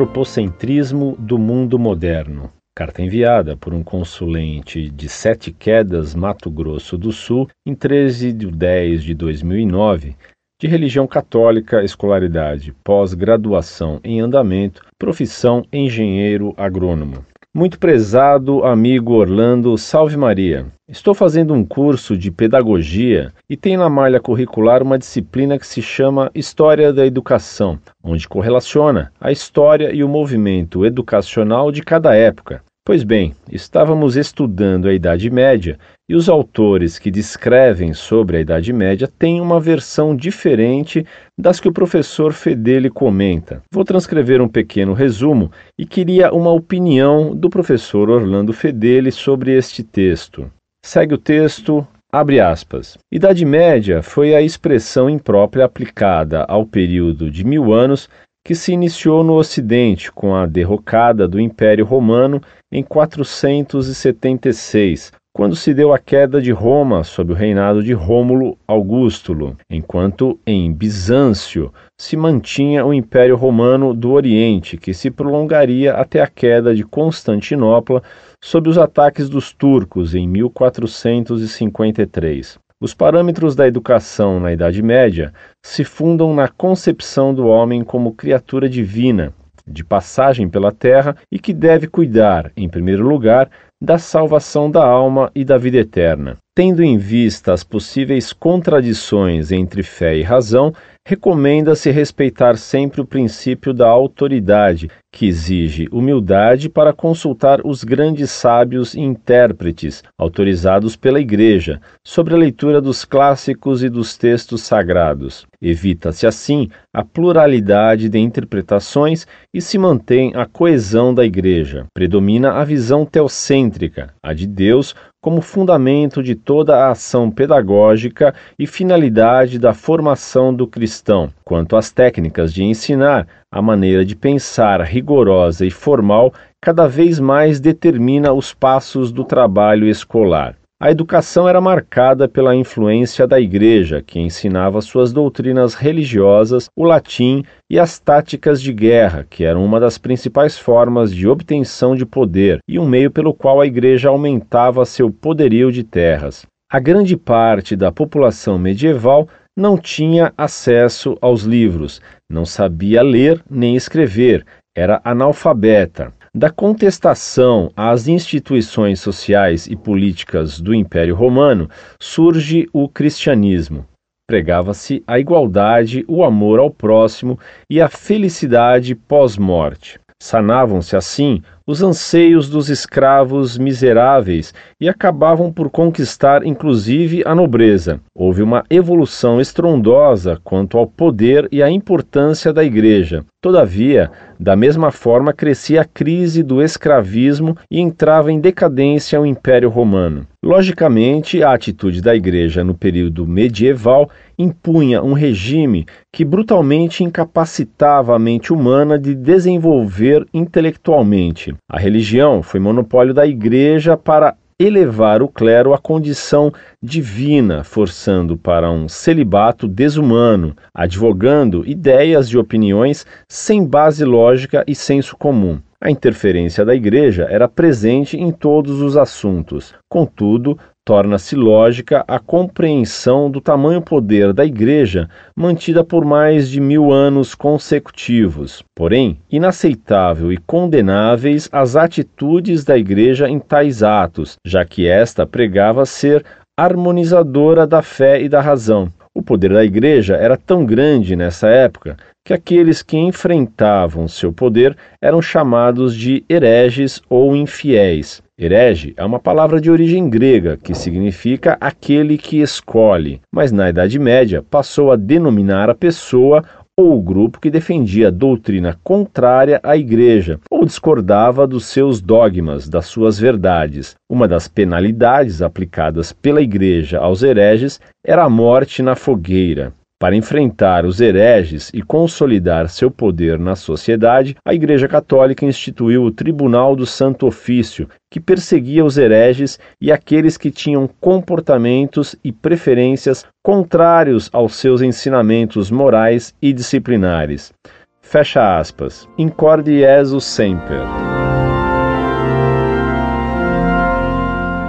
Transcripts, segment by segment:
Antropocentrismo do Mundo Moderno. Carta enviada por um consulente de Sete Quedas, Mato Grosso do Sul, em 13 de 10 de 2009, de religião católica, escolaridade, pós-graduação em andamento, profissão engenheiro agrônomo. Muito prezado amigo Orlando, salve Maria. Estou fazendo um curso de pedagogia e tem na malha curricular uma disciplina que se chama História da Educação, onde correlaciona a história e o movimento educacional de cada época. Pois bem, estávamos estudando a Idade Média e os autores que descrevem sobre a Idade Média têm uma versão diferente das que o professor Fedeli comenta. Vou transcrever um pequeno resumo e queria uma opinião do professor Orlando Fedeli sobre este texto. Segue o texto, Abre aspas. Idade Média foi a expressão imprópria aplicada ao período de mil anos que se iniciou no Ocidente com a derrocada do Império Romano em 476, quando se deu a queda de Roma sob o reinado de Rômulo Augustulo, enquanto em Bizâncio se mantinha o Império Romano do Oriente, que se prolongaria até a queda de Constantinopla sob os ataques dos turcos em 1453. Os parâmetros da educação na Idade Média se fundam na concepção do homem como criatura divina, de passagem pela terra e que deve cuidar, em primeiro lugar, da salvação da alma e da vida eterna. Tendo em vista as possíveis contradições entre fé e razão, recomenda-se respeitar sempre o princípio da autoridade, que exige humildade para consultar os grandes sábios e intérpretes, autorizados pela Igreja, sobre a leitura dos clássicos e dos textos sagrados. Evita-se assim a pluralidade de interpretações e se mantém a coesão da Igreja. Predomina a visão teocêntrica, a de Deus como fundamento de toda a ação pedagógica e finalidade da formação do cristão. Quanto às técnicas de ensinar, a maneira de pensar rigorosa e formal cada vez mais determina os passos do trabalho escolar. A educação era marcada pela influência da Igreja, que ensinava suas doutrinas religiosas, o latim e as táticas de guerra, que eram uma das principais formas de obtenção de poder e um meio pelo qual a Igreja aumentava seu poderio de terras. A grande parte da população medieval não tinha acesso aos livros, não sabia ler nem escrever, era analfabeta da contestação às instituições sociais e políticas do Império Romano surge o cristianismo. Pregava-se a igualdade, o amor ao próximo e a felicidade pós-morte. Sanavam-se assim os anseios dos escravos miseráveis e acabavam por conquistar inclusive a nobreza. Houve uma evolução estrondosa quanto ao poder e à importância da Igreja. Todavia, da mesma forma crescia a crise do escravismo e entrava em decadência o Império Romano. Logicamente, a atitude da Igreja no período medieval impunha um regime que brutalmente incapacitava a mente humana de desenvolver intelectualmente. A religião foi monopólio da Igreja para elevar o clero à condição divina, forçando para um celibato desumano, advogando ideias e opiniões sem base lógica e senso comum. A interferência da Igreja era presente em todos os assuntos. Contudo, torna-se lógica a compreensão do tamanho poder da Igreja mantida por mais de mil anos consecutivos. Porém, inaceitável e condenáveis as atitudes da Igreja em tais atos, já que esta pregava ser harmonizadora da fé e da razão. O poder da Igreja era tão grande nessa época que aqueles que enfrentavam seu poder eram chamados de hereges ou infiéis. Herege é uma palavra de origem grega que significa aquele que escolhe, mas na Idade Média passou a denominar a pessoa ou o grupo que defendia doutrina contrária à Igreja ou discordava dos seus dogmas, das suas verdades. Uma das penalidades aplicadas pela Igreja aos hereges era a morte na fogueira. Para enfrentar os hereges e consolidar seu poder na sociedade, a Igreja Católica instituiu o Tribunal do Santo Ofício, que perseguia os hereges e aqueles que tinham comportamentos e preferências contrários aos seus ensinamentos morais e disciplinares. Fecha aspas. Incorde Jesus semper.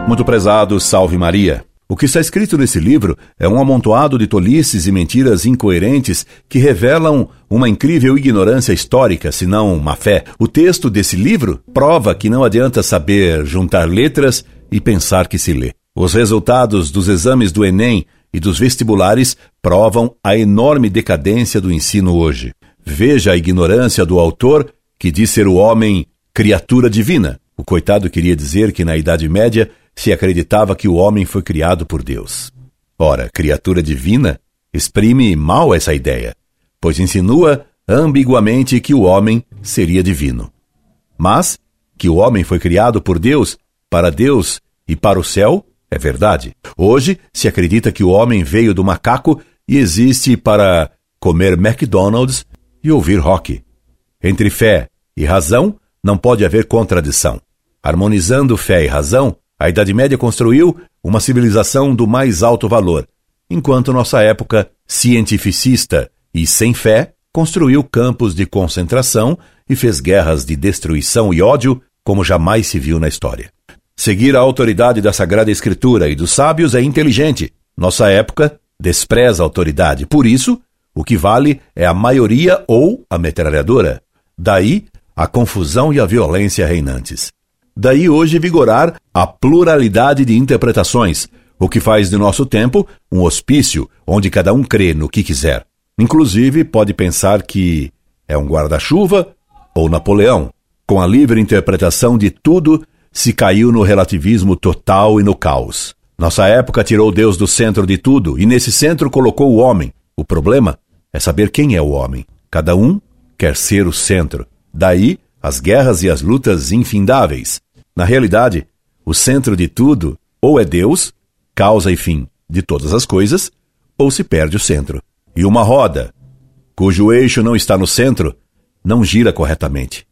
Muito prezado, salve Maria. O que está escrito nesse livro é um amontoado de tolices e mentiras incoerentes que revelam uma incrível ignorância histórica, se não má fé. O texto desse livro prova que não adianta saber juntar letras e pensar que se lê. Os resultados dos exames do Enem e dos vestibulares provam a enorme decadência do ensino hoje. Veja a ignorância do autor que diz ser o homem criatura divina. O coitado queria dizer que na Idade Média se acreditava que o homem foi criado por Deus. Ora, criatura divina exprime mal essa ideia, pois insinua ambiguamente que o homem seria divino. Mas que o homem foi criado por Deus, para Deus e para o céu, é verdade. Hoje se acredita que o homem veio do macaco e existe para comer McDonald's e ouvir rock. Entre fé e razão não pode haver contradição. Harmonizando fé e razão, a Idade Média construiu uma civilização do mais alto valor, enquanto nossa época, cientificista e sem fé, construiu campos de concentração e fez guerras de destruição e ódio como jamais se viu na história. Seguir a autoridade da Sagrada Escritura e dos sábios é inteligente. Nossa época despreza a autoridade. Por isso, o que vale é a maioria ou a metralhadora. Daí a confusão e a violência reinantes. Daí hoje vigorar a pluralidade de interpretações, o que faz de nosso tempo um hospício onde cada um crê no que quiser. Inclusive, pode pensar que é um guarda-chuva ou Napoleão, com a livre interpretação de tudo se caiu no relativismo total e no caos. Nossa época tirou Deus do centro de tudo e nesse centro colocou o homem. O problema é saber quem é o homem. Cada um quer ser o centro. Daí as guerras e as lutas infindáveis. Na realidade, o centro de tudo ou é Deus, causa e fim de todas as coisas, ou se perde o centro. E uma roda, cujo eixo não está no centro, não gira corretamente.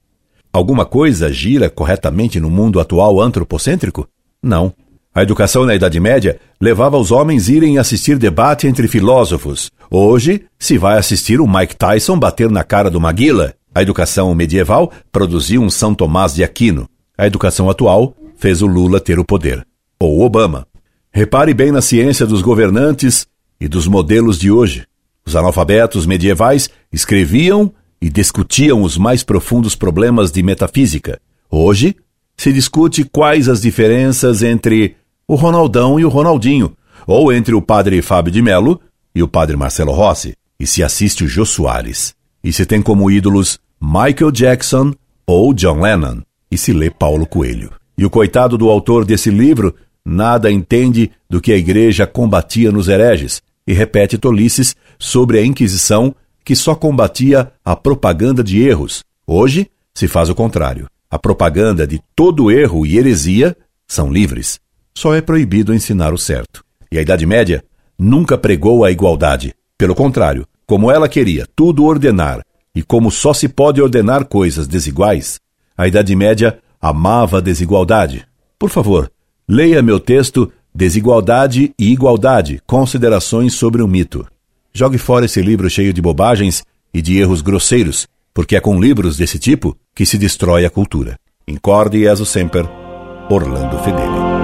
Alguma coisa gira corretamente no mundo atual antropocêntrico? Não. A educação na Idade Média levava os homens a irem assistir debate entre filósofos. Hoje se vai assistir o Mike Tyson bater na cara do Maguila. A educação medieval produziu um São Tomás de Aquino. A educação atual fez o Lula ter o poder. Ou Obama. Repare bem na ciência dos governantes e dos modelos de hoje. Os analfabetos medievais escreviam e discutiam os mais profundos problemas de metafísica. Hoje, se discute quais as diferenças entre o Ronaldão e o Ronaldinho, ou entre o padre Fábio de Mello e o padre Marcelo Rossi, e se assiste o Jô Soares, e se tem como ídolos Michael Jackson ou John Lennon, e se lê Paulo Coelho. E o coitado do autor desse livro nada entende do que a igreja combatia nos hereges e repete tolices sobre a Inquisição que só combatia a propaganda de erros. Hoje se faz o contrário. A propaganda de todo erro e heresia são livres. Só é proibido ensinar o certo. E a Idade Média nunca pregou a igualdade. Pelo contrário, como ela queria tudo ordenar e como só se pode ordenar coisas desiguais, a Idade Média amava a desigualdade. Por favor, leia meu texto Desigualdade e Igualdade Considerações sobre um Mito. Jogue fora esse livro cheio de bobagens e de erros grosseiros, porque é com livros desse tipo que se destrói a cultura. Incorde e sempre, Orlando Fedeli.